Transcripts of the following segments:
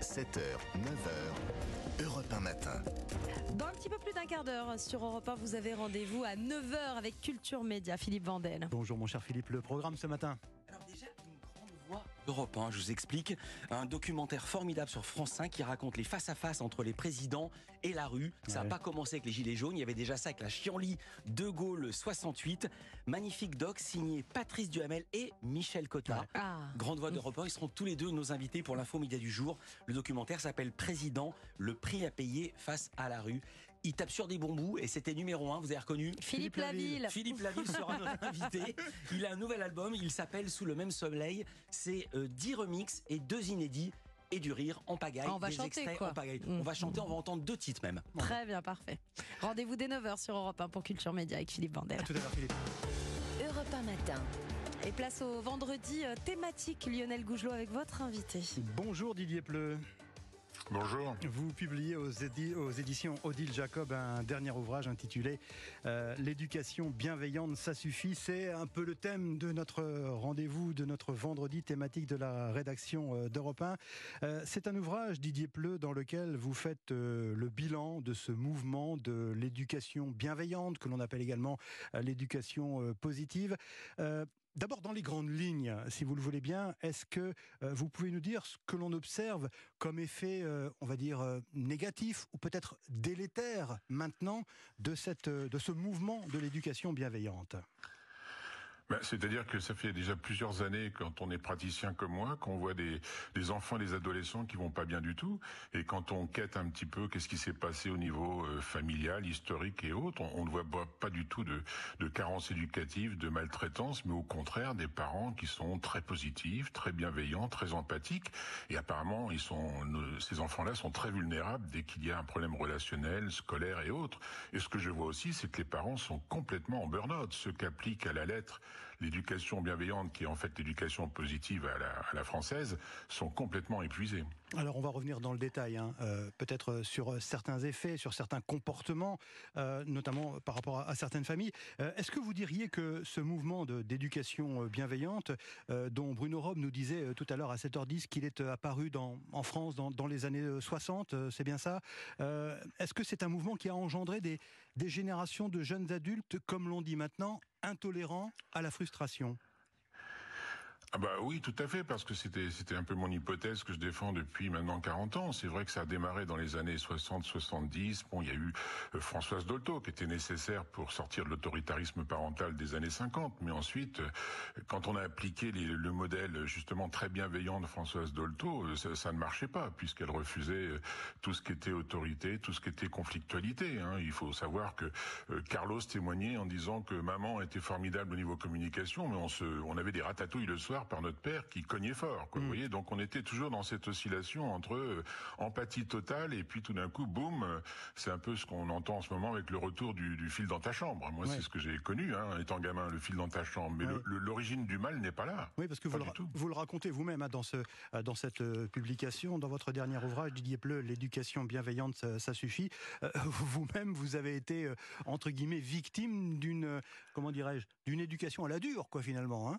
7h, 9h, Europe 1 matin. Dans un petit peu plus d'un quart d'heure sur Europe 1, vous avez rendez-vous à 9h avec Culture Média, Philippe Vandel. Bonjour mon cher Philippe, le programme ce matin. D'Europe 1, je vous explique. Un documentaire formidable sur France 5 qui raconte les face-à-face entre les présidents et la rue. Ça n'a Ouais. pas commencé avec les Gilets jaunes, il y avait déjà ça avec la Chienlit de Gaulle 68. Magnifique doc signé Patrice Duhamel et Michel Cotta. Ah. Grande voix d'Europe 1, ils seront tous les deux nos invités pour l'info média du jour. Le documentaire s'appelle Président, le prix à payer face à la rue. Il tape sur des bons bouts et c'était numéro 1, vous avez reconnu Philippe Philippe Laville. Laville. Philippe Laville sera notre invité. Il a un nouvel album, il s'appelle Sous le même soleil. C'est euh, 10 remixes et deux inédits et du rire en pagaille. Ah, on va des chanter, extraits quoi. en pagaille. Mm. On va chanter, on va entendre deux titres même. Très bien, parfait. Rendez-vous dès 9h sur Europe 1 pour Culture Média avec Philippe Vandel. À tout à l'heure Philippe. Europe 1 matin. Et place au vendredi euh, thématique Lionel Gougelot avec votre invité. Bonjour Didier Pleu. Bonjour. Vous publiez aux, édi- aux éditions Odile Jacob un dernier ouvrage intitulé euh, L'éducation bienveillante, ça suffit. C'est un peu le thème de notre rendez-vous, de notre vendredi thématique de la rédaction euh, d'Europe 1. Euh, C'est un ouvrage, Didier Pleu, dans lequel vous faites le bilan de ce mouvement de l'éducation bienveillante, que l'on appelle également l'éducation positive. D'abord, dans les grandes lignes, si vous le voulez bien, est-ce que euh, vous pouvez nous dire ce que l'on observe comme effet, euh, on va dire, euh, négatif ou peut-être délétère maintenant de ce mouvement de l'éducation bienveillante? Ben, C'est-à-dire que ça fait déjà plusieurs années, quand on est praticien comme moi, qu'on voit des, enfants des adolescents qui vont pas bien du tout. Et quand on quête un petit peu qu'est-ce qui s'est passé au niveau euh, familial, historique et autres, on, ne voit pas, du tout de, de carence éducative, de maltraitance, mais au contraire des parents qui sont très positifs, très bienveillants, très empathiques. Et apparemment, ils sont, ne- ces enfants-là sont très vulnérables dès qu'il y a un problème relationnel, scolaire et autres. Et ce que je vois aussi, c'est que les parents sont complètement en burn-out. Ceux qu'applique à la lettre l'éducation bienveillante, qui est en fait l'éducation positive à la, française, sont complètement épuisés. Alors on va revenir dans le détail, hein, euh, peut-être sur certains effets, sur certains comportements, euh, notamment par rapport à, certaines familles. Euh, Est-ce que vous diriez que ce mouvement d'éducation bienveillante, dont Bruno Robe nous disait tout à l'heure à 7h10 qu'il est apparu en France dans, les années euh, 60, euh, c'est bien ça Est-ce que c'est un mouvement qui a engendré des générations de jeunes adultes, comme l'on dit maintenant, intolérants à la frustration Ah bah oui, tout à fait, parce que c'était c'était un peu mon hypothèse que je défends depuis maintenant 40 ans. C'est vrai que ça a démarré dans les années 60-70. Bon, il y a eu euh, Françoise Dolto qui était nécessaire pour sortir de l'autoritarisme parental des années 50. Mais ensuite, euh, quand on a appliqué le modèle justement très bienveillant de Françoise Dolto, euh, ça, ne marchait pas puisqu'elle refusait tout ce qui était autorité, tout ce qui était conflictualité. hein. Il faut savoir que Carlos témoignait en disant que maman était formidable au niveau communication, mais on avait des ratatouilles le soir par notre père qui cognait fort. Quoi, Vous voyez, donc on était toujours dans cette oscillation entre euh, empathie totale et puis tout d'un coup, boum, euh, c'est un peu ce qu'on entend en ce moment avec le retour du, du fil dans ta chambre. Moi, Ouais. c'est ce que j'ai connu, hein, étant gamin, le fil dans ta chambre. Mais Ouais. l'origine du mal n'est pas là. Oui, parce que vous le, vous racontez vous-même hein, dans, ce, euh, dans cette euh, publication, dans votre dernier ouvrage, Didier Pleu, L'éducation bienveillante, ça, ça suffit. Vous-même, vous avez été, entre guillemets, victime d'une, comment dirais-je, d'une éducation à la dure, quoi, finalement. Hein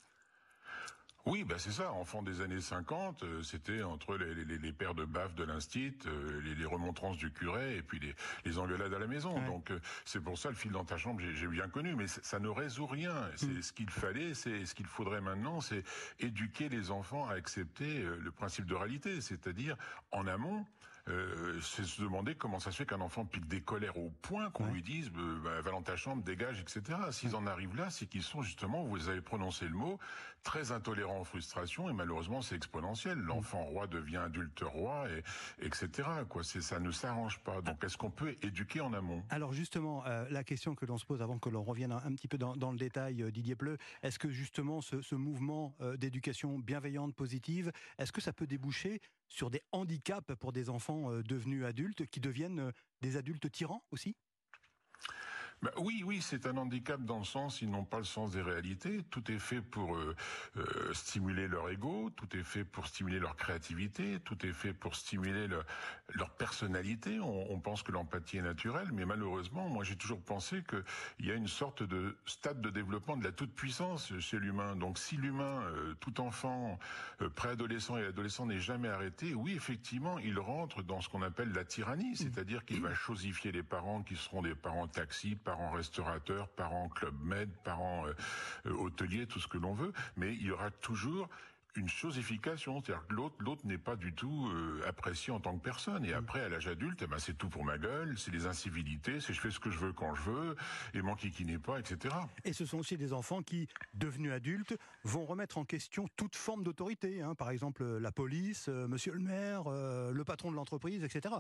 Oui, bah c'est ça. Enfant des années 50, euh, c'était entre les, les, les paires de baffes de l'instit, euh, les, les remontrances du curé et puis les, les engueulades à la maison. Ouais. Donc euh, c'est pour ça le fil dans ta chambre, j'ai bien connu, mais ça ne résout rien. C'est Mm. ce qu'il fallait, c'est ce qu'il faudrait maintenant, c'est éduquer les enfants à accepter le principe de réalité, c'est-à-dire en amont. Euh, c'est se demander comment ça se fait qu'un enfant pique des colères au point qu'on Ouais. lui dise euh, bah, va dans ta chambre, dégage, etc. S'ils en arrivent là, c'est qu'ils sont justement, vous avez prononcé le mot, très intolérants en frustration et malheureusement c'est exponentiel. L'enfant roi devient adulte roi et etc. Quoi, c'est ça ne s'arrange pas. Donc est-ce qu'on peut éduquer en amont? Alors justement, euh, la question que l'on se pose avant que l'on revienne un, un petit peu dans, dans le détail, euh, Didier Pleu, est-ce que justement ce, ce mouvement d'éducation bienveillante, positive, est-ce que ça peut déboucher sur des handicaps pour des enfants euh, devenus adultes qui deviennent euh, des adultes tyrans aussi? Bah oui, oui, c'est un handicap dans le sens, ils n'ont pas le sens des réalités. Tout est fait pour euh, euh, stimuler leur ego, tout est fait pour stimuler leur créativité, tout est fait pour stimuler le- leur personnalité. On, pense que l'empathie est naturelle, mais malheureusement, moi j'ai toujours pensé qu'il y a une sorte de stade de développement de la toute-puissance chez l'humain. Donc si l'humain, euh, tout enfant, préadolescent et adolescent n'est jamais arrêté, oui, effectivement, il rentre dans ce qu'on appelle la tyrannie, c'est-à-dire qu'il va chosifier les parents qui seront des parents taxi, parents restaurateurs, parents club med, parents euh, euh, hôteliers, tout ce que l'on veut, mais il y aura toujours une chosification, c'est-à-dire que l'autre, l'autre n'est pas du tout euh, apprécié en tant que personne. Et après, à l'âge adulte, eh ben, c'est tout pour ma gueule, c'est les incivilités, c'est je fais ce que je veux quand je veux, et mon kiki n'est pas, etc. Et ce sont aussi des enfants qui, devenus adultes, vont remettre en question toute forme d'autorité. hein. Par exemple, la police, euh, monsieur le maire, euh, le patron de l'entreprise, etc.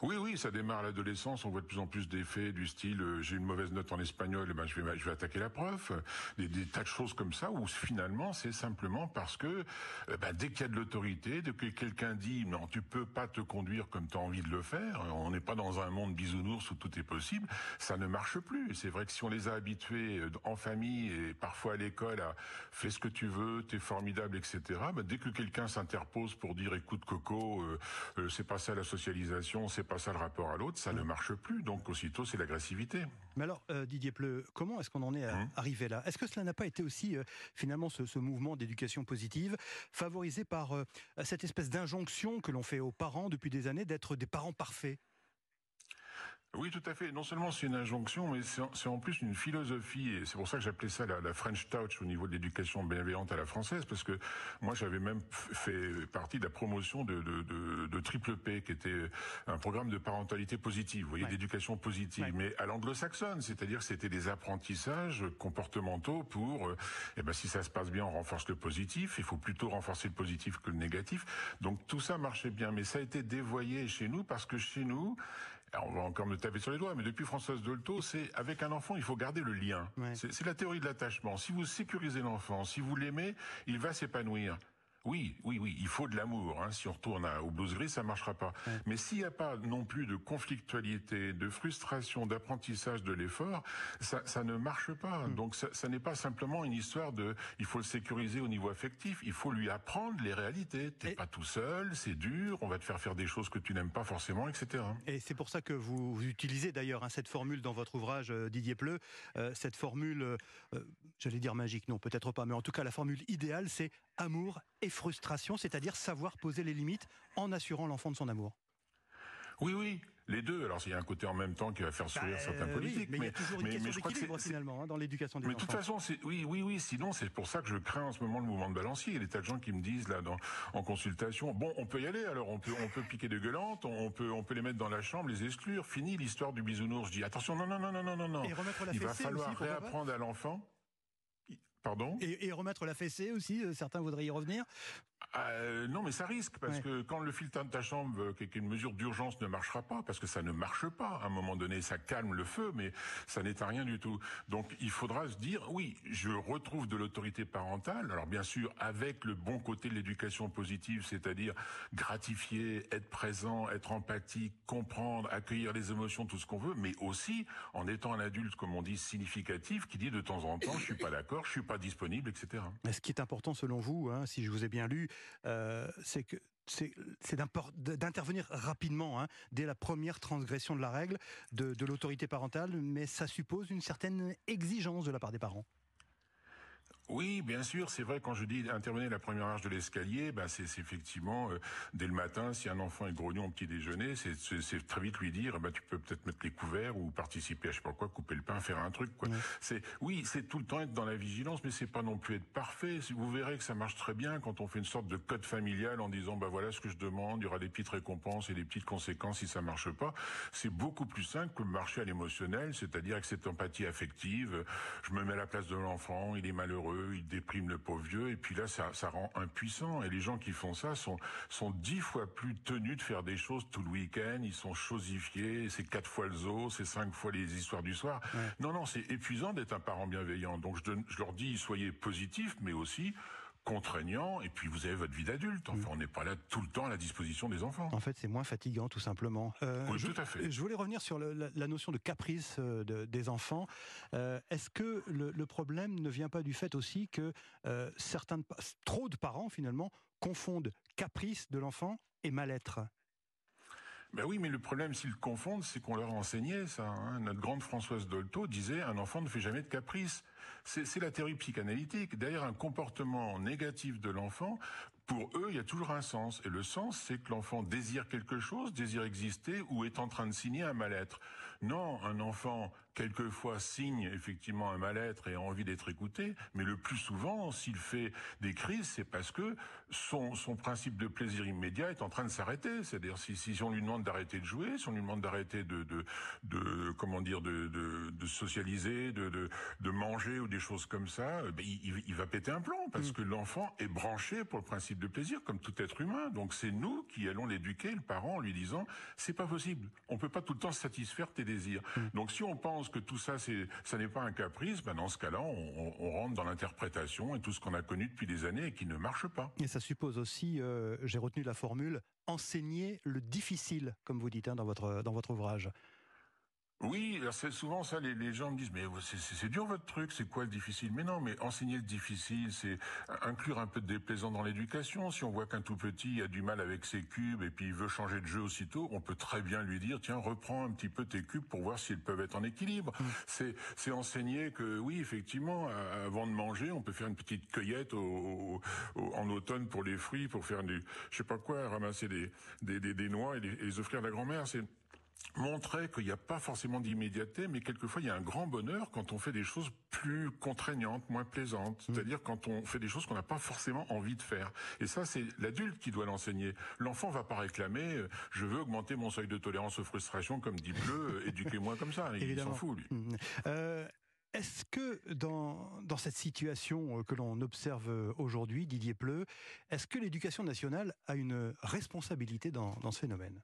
Oui, oui, ça démarre à l'adolescence. On voit de plus en plus d'effets du style euh, j'ai une mauvaise note en espagnol, ben je vais attaquer la prof. Des, tas de choses comme ça où finalement c'est simplement parce que euh, ben, dès qu'il y a de l'autorité, dès que quelqu'un dit non tu peux pas te conduire comme tu as envie de le faire, on n'est pas dans un monde bisounours où tout est possible, ça ne marche plus. C'est vrai que si on les a habitués euh, en famille et parfois à l'école à fais ce que tu veux, t'es formidable, etc. ben, dès que quelqu'un s'interpose pour dire écoute Coco, c'est pas ça la socialisation, c'est pas ça le rapport à l'autre, ça ne marche plus. Donc aussitôt c'est l'agressivité. Mais alors, euh, Didier Pleu, comment est-ce qu'on en est Hum. arrivé là? Est-ce que cela n'a pas été aussi, euh, finalement, ce, ce mouvement d'éducation positive, favorisé par euh, cette espèce d'injonction que l'on fait aux parents depuis des années d'être des parents parfaits? Oui, tout à fait. Non seulement c'est une injonction, mais c'est en- plus une philosophie, et c'est pour ça que j'appelais ça la, la French Touch au niveau de l'éducation bienveillante à la française, parce que moi j'avais même fait partie de la promotion de, de, de, de Triple P, qui était un programme de parentalité positive, vous voyez, Ouais. d'éducation positive, Ouais. mais à l'anglo-saxonne, c'est-à-dire que c'était des apprentissages comportementaux pour, euh, eh ben, si ça se passe bien, on renforce le positif, il faut plutôt renforcer le positif que le négatif. Donc tout ça marchait bien, mais ça a été dévoyé chez nous, parce que chez nous, on va encore me taper sur les doigts, mais depuis Françoise Dolto, c'est avec un enfant, il faut garder le lien. Ouais. C'est c'est la théorie de l'attachement. Si vous sécurisez l'enfant, si vous l'aimez, il va s'épanouir. Oui, oui, oui, il faut de l'amour. Hein. Si on retourne à- au blues gris, ça marchera pas. Mais s'il n'y a pas non plus de conflictualité, de frustration, d'apprentissage de l'effort, ça, ça ne marche pas. Donc ça, ça n'est pas simplement une histoire de, il faut le sécuriser au niveau affectif. Il faut lui apprendre les réalités. T'es Et- pas tout seul, c'est dur, on va te faire faire des choses que tu n'aimes pas forcément, etc. Et c'est pour ça que vous, utilisez d'ailleurs hein, cette formule dans votre ouvrage, euh, Didier Pleu, euh, cette formule, euh, j'allais dire magique, non, peut-être pas, mais en tout cas la formule idéale, c'est amour et frustration, c'est-à-dire savoir poser les limites en assurant l'enfant de son amour. Oui, oui, les deux. Alors, il y a un côté en même temps qui va faire sourire Bah, certains euh, politiques. oui, mais il y a toujours une mais- mais question d'équilibre finalement hein, dans l'éducation des Mais de toute enfants. façon, c'est oui, oui, oui. Sinon, c'est pour ça que je crains en ce moment le mouvement de balancier. Il y a des tas de gens qui me disent là, dans, en consultation, bon, on peut y aller. Alors, on peut, on peut piquer des gueulantes, on peut, on peut les mettre dans la chambre, les exclure. Fini l'histoire du bisounours. Je dis attention, non, non, non, non, non, non, non. Il va falloir aussi, réapprendre à l'enfant. Pardon Et, et remettre la fessée aussi, euh, certains voudraient y revenir. Euh, non, mais ça risque parce Ouais. que quand le filtre de ta chambre, euh, qu'une mesure d'urgence ne marchera pas, parce que ça ne marche pas. À un moment donné, ça calme le feu, mais ça n'est à rien du tout. Donc, il faudra se dire, oui, je retrouve de l'autorité parentale. Alors, bien sûr, avec le bon côté de l'éducation positive, c'est-à-dire gratifier, être présent, être empathique, comprendre, accueillir les émotions, tout ce qu'on veut, mais aussi en étant un adulte, comme on dit, significatif, qui dit de temps en temps, je suis pas d'accord, je suis pas disponible, etc. Mais Ce qui est important selon vous, hein, si je vous ai bien lu, euh, c'est d'intervenir rapidement, hein, dès la première transgression de la règle de, de l'autorité parentale, mais ça suppose une certaine exigence de la part des parents. Oui, bien sûr, c'est vrai. Quand je dis intervenir la première marche de l'escalier, ben c'est effectivement euh, dès le matin. Si un enfant est grognon au petit déjeuner, c'est- très vite lui dire, ben tu peux peut-être mettre les couverts ou participer à je sais pas quoi, couper le pain, faire un truc. Quoi. C'est oui, c'est tout le temps être dans la vigilance, mais c'est pas non plus être parfait. Vous verrez que ça marche très bien quand on fait une sorte de code familial en disant, ben voilà ce que je demande. Il y aura des petites récompenses et des petites conséquences si ça marche pas. C'est beaucoup plus simple que marcher à l'émotionnel, c'est-à-dire avec cette empathie affective. Je me mets à la place de l'enfant, il est malheureux, il déprime le pauvre vieux, et puis là, ça, ça rend impuissant. Et les gens qui font ça sont, sont dix fois plus tenus de faire des choses tout le week-end, ils sont chosifiés, c'est quatre fois le zoo, c'est cinq fois les histoires du soir. Non, non, c'est épuisant d'être un parent bienveillant. Donc je, je leur dis, soyez positifs, mais aussi contraignant, et puis vous avez votre vie d'adulte. Enfin, on n'est pas là tout le temps à la disposition des enfants. En fait, c'est moins fatigant, tout simplement. Oui, je, tout à fait. Je voulais revenir sur le- la, la notion de caprice euh, de- des enfants. Euh, Est-ce que le, le problème ne vient pas du fait aussi que euh, certains, de trop de parents finalement confondent caprice de l'enfant et mal-être? Ben oui, mais le problème, s'ils confondent, c'est qu'on leur a enseigné ça. hein. Notre grande Françoise Dolto disait un enfant ne fait jamais de caprice. C'est la théorie psychanalytique. Derrière un comportement négatif de l'enfant, pour eux, il y a toujours un sens. Et le sens, c'est que l'enfant désire quelque chose, désire exister ou est en train de signer un mal-être. Non, un enfant, quelquefois, signe effectivement un mal-être et a envie d'être écouté, mais le plus souvent, s'il fait des crises, c'est parce que son, son principe de plaisir immédiat est en train de s'arrêter. C'est-à-dire, si, si on lui demande d'arrêter de jouer, si on lui demande d'arrêter de, de, de, comment dire, de, de, de socialiser, de, de, de manger ou des choses comme ça, euh, ben, il, va péter un plomb parce que l'enfant est branché pour le principe de plaisir comme tout être humain. Donc c'est nous qui allons l'éduquer, le parent, en lui disant c'est pas possible. On peut pas tout le temps satisfaire tes désirs. Donc si on pense que tout ça ça n'est pas un caprice, ben dans ce cas-là on rentre dans l'interprétation et tout ce qu'on a connu depuis des années et qui ne marche pas. Et ça suppose aussi, euh, j'ai retenu la formule, enseigner le difficile, comme vous dites hein, dans, votre, dans votre ouvrage. Oui, c'est souvent ça, les, les gens me disent, mais c'est- dur votre truc, c'est quoi le difficile? Mais non, mais enseigner le difficile, c'est inclure un peu de déplaisant dans l'éducation. Si on voit qu'un tout petit a du mal avec ses cubes et puis il veut changer de jeu aussitôt, on peut très bien lui dire, tiens, reprends un petit peu tes cubes pour voir s'ils peuvent être en équilibre. C'est c'est enseigner que, oui, effectivement, avant de manger, on peut faire une petite cueillette au, au- au- en automne pour les fruits, pour faire du, je sais pas quoi, ramasser des, des, des, des noix et les, et les offrir à la grand-mère. C'est montrer qu'il n'y a pas forcément d'immédiateté, mais quelquefois il y a un grand bonheur quand on fait des choses plus contraignantes, moins plaisantes. C'est-à-dire quand on fait des choses qu'on n'a pas forcément envie de faire. Et ça, c'est l'adulte qui doit l'enseigner. L'enfant va pas réclamer euh, je veux augmenter mon seuil de tolérance aux frustrations comme dit Bleu, euh, éduquez-moi comme ça. Il s'en fout, lui. Mm. Euh, Est-ce que dans, dans cette situation que l'on observe aujourd'hui, Didier Pleu, est-ce que l'éducation nationale a une responsabilité dans, dans ce phénomène?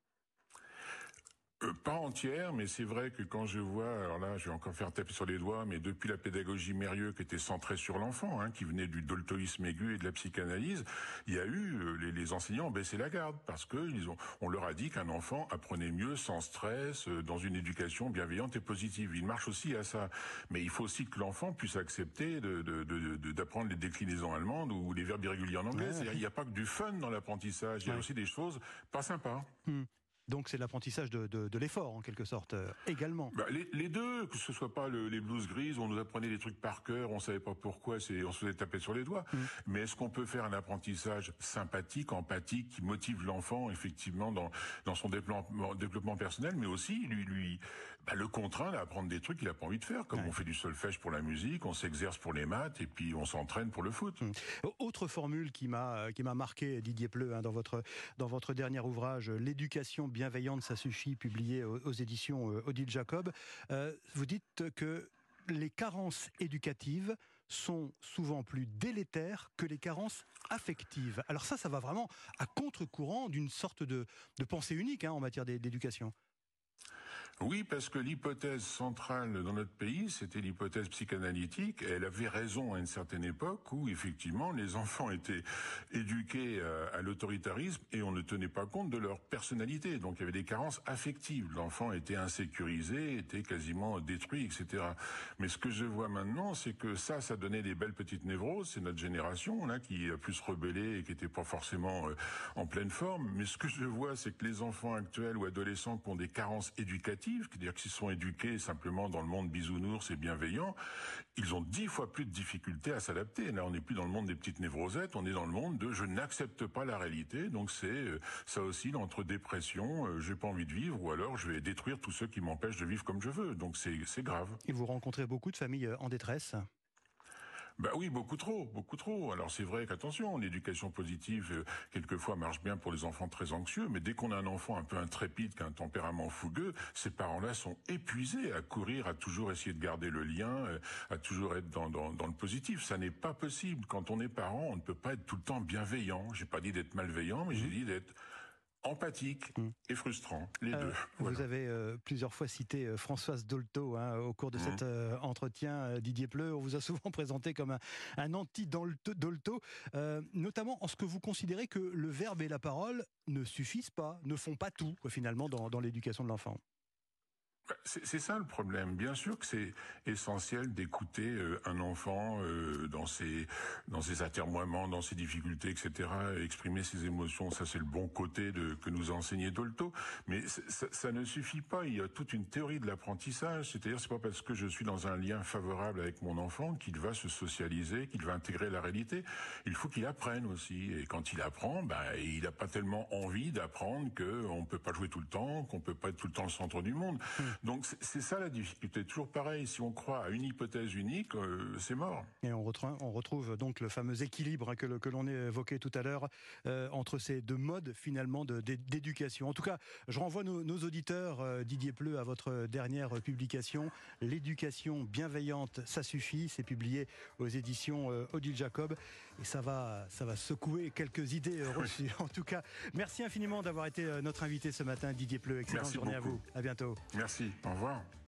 Euh, pas entière, mais c'est vrai que quand je vois, alors là, je vais encore faire taper sur les doigts, mais depuis la pédagogie Mérieux qui était centrée sur l'enfant, hein, qui venait du doltoïsme aigu et de la psychanalyse, il y a eu euh, les, les enseignants ont baissé la garde parce que ils ont, on leur a dit qu'un enfant apprenait mieux sans stress, euh, dans une éducation bienveillante et positive. Il marche aussi à ça, mais il faut aussi que l'enfant puisse accepter d'apprendre les déclinaisons allemandes ou les verbes irréguliers en anglais. Ouais. C'est-à-dire, il n'y a pas que du fun dans l'apprentissage, il y a Ouais. aussi des choses pas sympas. Donc c'est l'apprentissage de, de- de l'effort en quelque sorte euh, également. Bah, les, les deux, que ce soit pas le- les blouses grises, on nous apprenait des trucs par cœur, on savait pas pourquoi, c'est, on se faisait taper sur les doigts. Mais est-ce qu'on peut faire un apprentissage sympathique, empathique, qui motive l'enfant effectivement dans dans son développement, développement personnel, mais aussi lui lui bah, le contraindre à apprendre des trucs qu'il a pas envie de faire, comme Ouais. on fait du solfège pour la musique, on s'exerce pour les maths et puis on s'entraîne pour le foot. Autre formule qui m'a qui m'a marqué Didier Pleu hein, dans votre dans votre dernier ouvrage l'éducation bienveillante ça suffit publié aux, éditions euh, Odile Jacob Euh, vous dites que les carences éducatives sont souvent plus délétères que les carences affectives. Alors ça, ça va vraiment à contre-courant d'une sorte de, pensée unique hein, en matière d'é- d'éducation. Oui, parce que l'hypothèse centrale dans notre pays, c'était l'hypothèse psychanalytique. Elle avait raison à une certaine époque où, effectivement, les enfants étaient éduqués euh, à l'autoritarisme et on ne tenait pas compte de leur personnalité. Donc il y avait des carences affectives. L'enfant était insécurisé, était quasiment détruit, etc. Mais ce que je vois maintenant, c'est que ça, ça donnait des belles petites névroses. C'est notre génération là qui a pu se rebeller et qui n'était pas forcément euh, en pleine forme. Mais ce que je vois, c'est que les enfants actuels ou adolescents qui ont des carences éducatives, c'est-à-dire qu'ils sont éduqués simplement dans le monde bisounours et bienveillant, ils ont dix fois plus de difficultés à s'adapter. Là, on n'est plus dans le monde des petites névrosettes, on est dans le monde de je n'accepte pas la réalité. Donc c'est euh, ça oscille entre dépression, euh, j'ai pas envie de vivre, ou alors je vais détruire tous ceux qui m'empêchent de vivre comme je veux. Donc c'est c'est grave. Et vous rencontrez beaucoup de familles euh, en détresse? Bah oui, beaucoup trop, beaucoup trop. Alors c'est vrai qu'attention, l'éducation positive euh, quelquefois marche bien pour les enfants très anxieux, mais dès qu'on a un enfant un peu intrépide, qui a un tempérament fougueux, ces parents-là sont épuisés à courir, à toujours essayer de garder le lien, euh, à toujours être dans, dans, dans le positif. Ça n'est pas possible. Quand on est parent, on ne peut pas être tout le temps bienveillant. J'ai pas dit d'être malveillant, mais j'ai dit d'être empathique Mm. et frustrant, les Euh, deux. Vous avez euh, plusieurs fois cité euh, Françoise Dolto hein, au cours de Mhm. cet entretien. Didier Pleu, on vous a souvent présenté comme un, un anti-Dolto, notamment en ce que vous considérez que le verbe et la parole ne suffisent pas, ne font pas tout finalement dans, dans l'éducation de l'enfant. Bah, C'est ça le problème. Bien sûr que c'est essentiel d'écouter euh, un enfant euh, dans ses dans ses atermoiements, dans ses difficultés, etc. Exprimer ses émotions, ça c'est le bon côté que nous a enseigné Dolto. Mais ça, ne suffit pas. Il y a toute une théorie de l'apprentissage. C'est-à-dire c'est pas parce que je suis dans un lien favorable avec mon enfant qu'il va se socialiser, qu'il va intégrer la réalité. Il faut qu'il apprenne aussi. Et quand il apprend, bah, il n'a pas tellement envie d'apprendre qu'on peut pas jouer tout le temps, qu'on peut pas être tout le temps le centre du monde. Donc c'est- ça la difficulté. Toujours pareil, si on croit à une hypothèse unique, euh, c'est mort. Et on retrouve, on retrouve donc le fameux équilibre hein, que, l'on évoquait tout à l'heure euh, entre ces deux modes finalement d'éducation. En tout cas, je renvoie nos, nos auditeurs, euh, Didier Pleu, à votre dernière publication, L'éducation bienveillante, ça suffit. C'est publié aux éditions Odile Jacob et ça va, ça va secouer quelques idées reçues. En tout cas, merci infiniment d'avoir été notre invité ce matin, Didier Pleu. Excellente Merci journée à vous. À bientôt. Au revoir.